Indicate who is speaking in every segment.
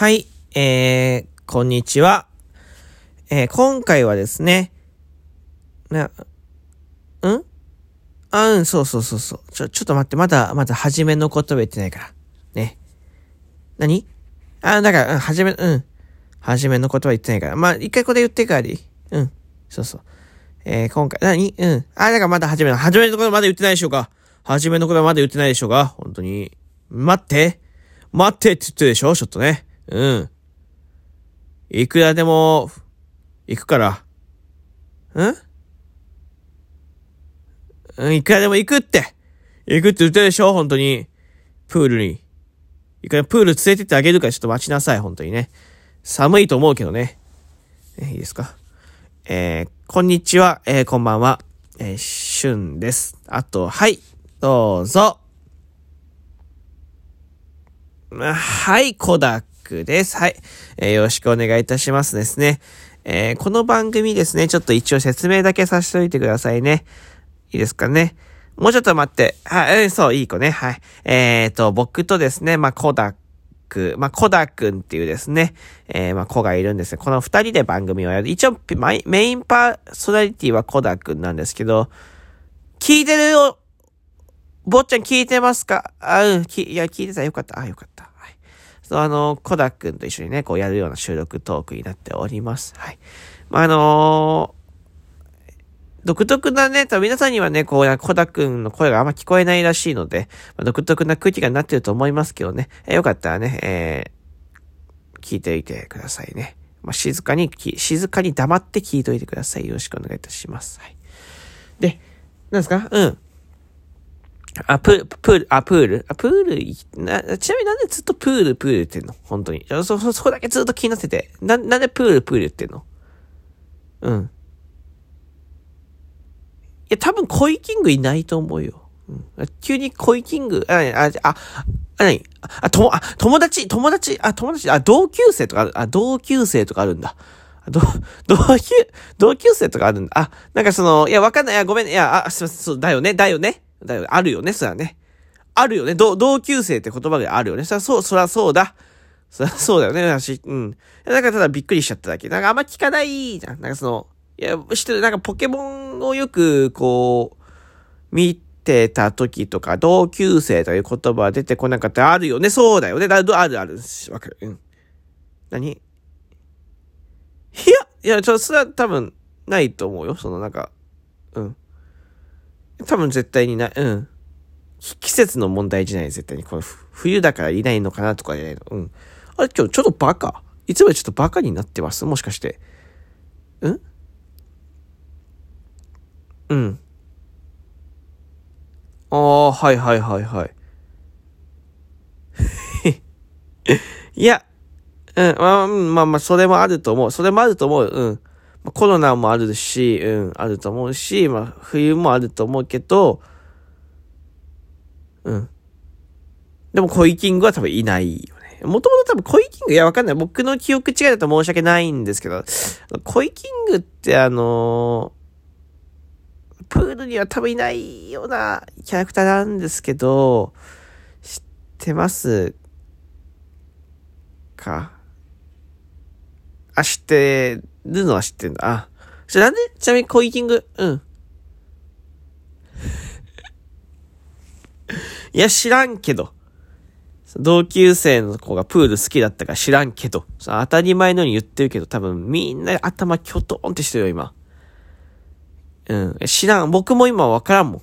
Speaker 1: はい、えー、こんにちは。えー、今回はですね、な、ん？あ、うん、そうそうそうそう。ちょ、ちょっと待って、まだ、まだ初めの言葉言ってないから。ね。何？あ、だから、うん、初め、うん。初めの言葉言ってないから。まあ、一回これ言ってからでいい？うん。そうそう。えー、今回、何？うん。あ、だからまだ初めの、初めの言葉まだ言ってないでしょうか初めの言葉まだ言ってないでしょうか？本当に。待って待ってって言ってるでしょ？ちょっとね。うん。いくらでも、行くから。ん？うん、いくらでも行くって行くって言ってるでしょ？本当に。プールに。いくらプール連れてってあげるからちょっと待ちなさい、本当にね。寒いと思うけどね。えいいですか？えー、こんにちは、えー、こんばんは。えー、しゅんです。あと、はい、どうぞ。はい、コダックです。はい。えー、よろしくお願いいたしますですね。えー、この番組ですね、ちょっと一応説明だけさせておいてくださいね。いいですかね。もうちょっと待って。はい、そう、いい子ね。はい。えーと、僕とですね、まあ、コダック、まあ、コダくんっていうですね、えー、まあ、子がいるんですね。この二人で番組をやる。一応、メインパーソナリティはコダくんなんですけど、聞いてるよ坊ちゃん聞いてますか？あ、うん、き、いや、聞いてた。よかった。あ、よかった。そ、あの、コダくんと一緒にね、こうやるような収録トークになっております。はい。まあ、あのー独特なね、多分皆さんにはね、こう、コダくんの声があんま聞こえないらしいので、まあ、独特な空気がなってると思いますけどね、え、よかったらね、えー、聞いておいてくださいね。まあ、静かに、静かに黙って聞いておいてください。よろしくお願いいたします。はい。で、なんですか？うん。あ、プール、プール、あ、プール、あ、プール、な、ちなみになんでずっとプール、プール言ってんの？本当に。そ、そ、そこだけずっと気になってて。な、なんでプール、プール言ってんの？うん。いや、多分コイキングいないと思うよ。うん、急にコイキング、あ、あ、あ、あ、なにあ、とも、あ、友達、友達、あ、友達、あ、同級生とかある、あ、同級生とかあるんだ。ど、同級、同級生とかあるんだ。あ、なんかその、いや、わかんない。いや、ごめん。いや、あ、すいません。そう、だよね。だよね。だよ、あるよね。そらね。あるよね。同、同級生って言葉であるよね。そらそう、そらそうだ。そらそうだよね。私、うん。だからただびっくりしちゃっただけ。なんかあんま聞かないじゃん。なんかその、いや、知ってる、なんかポケモンをよく、こう、見てた時とか、同級生という言葉出てこなかったあるよね。そうだよね。だあるある。わかる。うん。何？いや、いや、ちょ、それは多分、ないと思うよ。そのなんか、うん。多分絶対にない。うん。季節の問題じゃない、絶対に。この冬だからいないのかなとかじゃないの。うん。あれ、今日ちょっとバカいつもよりちょっとバカになってます？もしかして。うん？うん。ああ、はいはいはいはい。いや、うん、まあ、まあまあ、それもあると思う。それもあると思う。うん。まあコロナもあるし、うん、あると思うし、まあ、冬もあると思うけど、うん。でも、コイキングは多分いないよね。もともと多分コイキング、いや、わかんない。僕の記憶違いだと申し訳ないんですけど、コイキングってあのプールには多分いないようなキャラクターなんですけど、知ってますか？あ、知ってるのは知ってんだ。あ。じゃ、なんで？ちなみにコイキング、うん。いや、知らんけど。同級生の子がプール好きだったから知らんけど。当たり前のように言ってるけど、多分みんな頭キョトンってしてるよ、今。うん。知らん。僕も今わからんもん。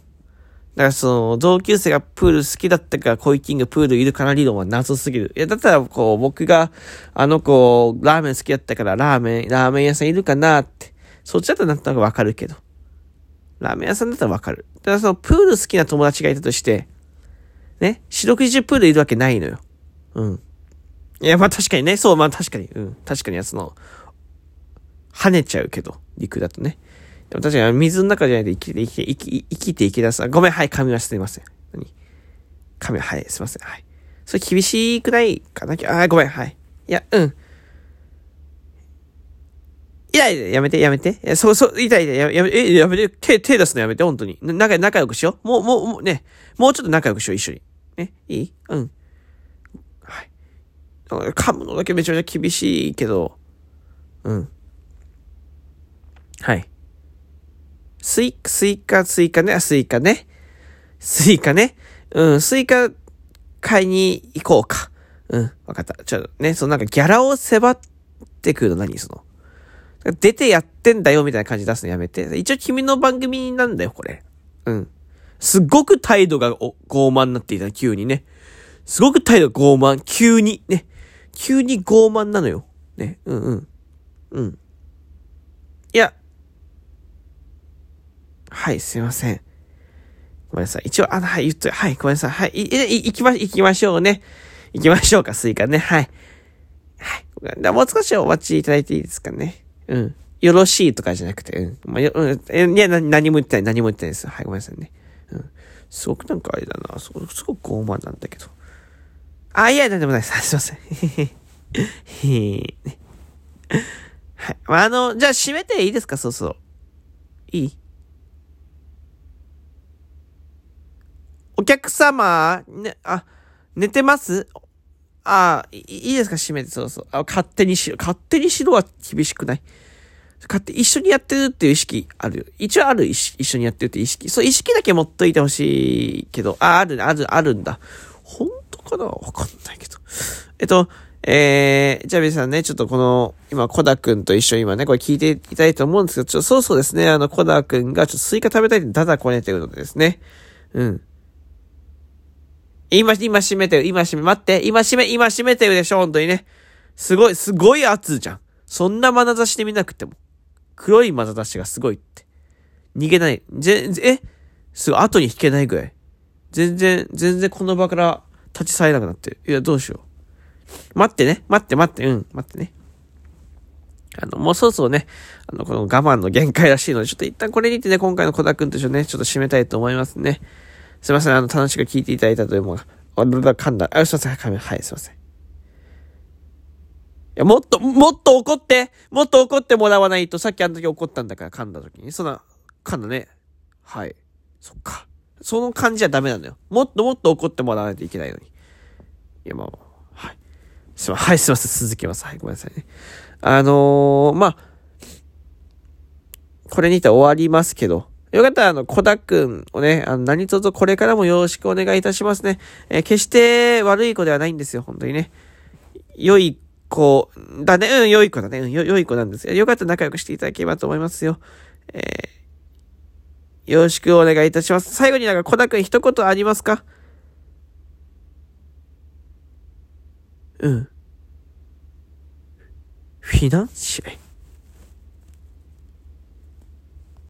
Speaker 1: だからその、同級生がプール好きだったからコイキングプールいるかな理論は謎すぎる。いや、だったらこう、僕が、あの子、ラーメン好きだったからラーメン、ラーメン屋さんいるかなって。そっちだったらなんとなくわかるけど。ラーメン屋さんだったらわかる。ただその、プール好きな友達がいたとして、ね、四六時中プールいるわけないのよ。うん。いや、まあ確かにね、そう、まあ確かに、うん。確かにその、跳ねちゃうけど、陸だとね。でも確かに水の中じゃないと生きて、生きて、生き生きていけだす。ごめん、はい、噛みました。すいません。何？噛み、はい、すいません。はい。それ厳しくないかな？あ、ごめん、はい。いや、うん。いやいや、やめて、やめて。いや、そう、そう、痛い痛い、やめ、え、やめて、手、手出すのやめて、本当に。仲、仲良くしよう。もう、もう、もうね、もうちょっと仲良くしよう、一緒に。ね、いい？うん。はい。噛むのだけめちゃめちゃ厳しいけど、うん。はい。スイカ、スイカ、スイカね、スイカね。スイカね。うん、スイカ買いに行こうか。うん、わかった。ちょっとね、そのなんかギャラを迫ってくるの何その？出てやってんだよみたいな感じ出すのやめて。一応君の番組なんだよ、これ。うん。すごく態度が傲慢になっていた、急にね。すごく態度が傲慢。急に、ね。急に傲慢なのよ。ね。うんうん。うん。いや。はい、すいません。ごめんなさい。一応、あの、はい、言っと、はい、ごめんなさい。はい、い、い、行きま、行きましょうね。行きましょうか、スイカね。はい。はい。もう少しお待ちいただいていいですかね。うん。よろしいとかじゃなくて、うん。まあ、よ、うん。いや、何も言ってない、何も言ってないです。はい、ごめんなさいね。うん。すごくなんかあれだな。すごく、すごく傲慢なんだけど。あ、いや、なんでもないです。すいません。へへはい。まあ、あの、じゃあ閉めていいですか？そうそう。いい？お客様、ね、あ、寝てます？あいいですか？閉めて、そうそう。あ、勝手にしろ。勝手にしろは厳しくない勝手、一緒にやってるっていう意識ある。一応ある、一緒にやってるって意識。そう、意識だけ持っといてほしいけど、あ、ある、ある、あるんだ。本当かな？わかんないけど。えっと、えー、じゃあ皆さんね、ちょっとこの、今、コダくんと一緒に今ね、これ聞いていただいと思うんですけど、ちょっと、そうそうですね、あの、コダくんがちょっとスイカ食べたいってダダこねてるのでですね。うん。今、今閉めてる、今閉め、待って、今閉め、今閉めてるでしょ、本当にね。すごい、すごい圧じゃん。そんな眼差しで見なくても。黒い眼差しがすごいって。逃げない。ぜ、え？すごい、後に引けないぐらい。全然、全然この場から立ち去れなくなってる。いや、どうしよう。待ってね。待って待って、うん、待ってね。あの、もうそろそろね、あの、この我慢の限界らしいので、ちょっと一旦これにてね、今回の小田くんと一緒ね、ちょっと締めたいと思いますね。すいません、あの、楽しく聞いていただいたというものが、あ、噛んだ。あ、すいません、はい、すいません。いや、もっと、もっと怒ってもっと怒ってもらわないと、さっきあの時怒ったんだから噛んだ時に。そんな、噛んだね。はい。そっか。その感じはダメなのよ。もっともっと怒ってもらわないといけないのに。いや、まあ、はい。すいません、はい、すいません、続きます。はい、ごめんなさいね。あのー、まあ、これにて終わりますけど、よかったら、あの、小田くんをね、あの、何卒これからもよろしくお願いいたしますね。えー、決して悪い子ではないんですよ、本当にね。良い子だね、うん、良い子だね、うん、良い子なんですよ。よかったら仲良くしていただければと思いますよ。えー、よろしくお願いいたします。最後になんか小田くん一言ありますか？うん。フィナンシェ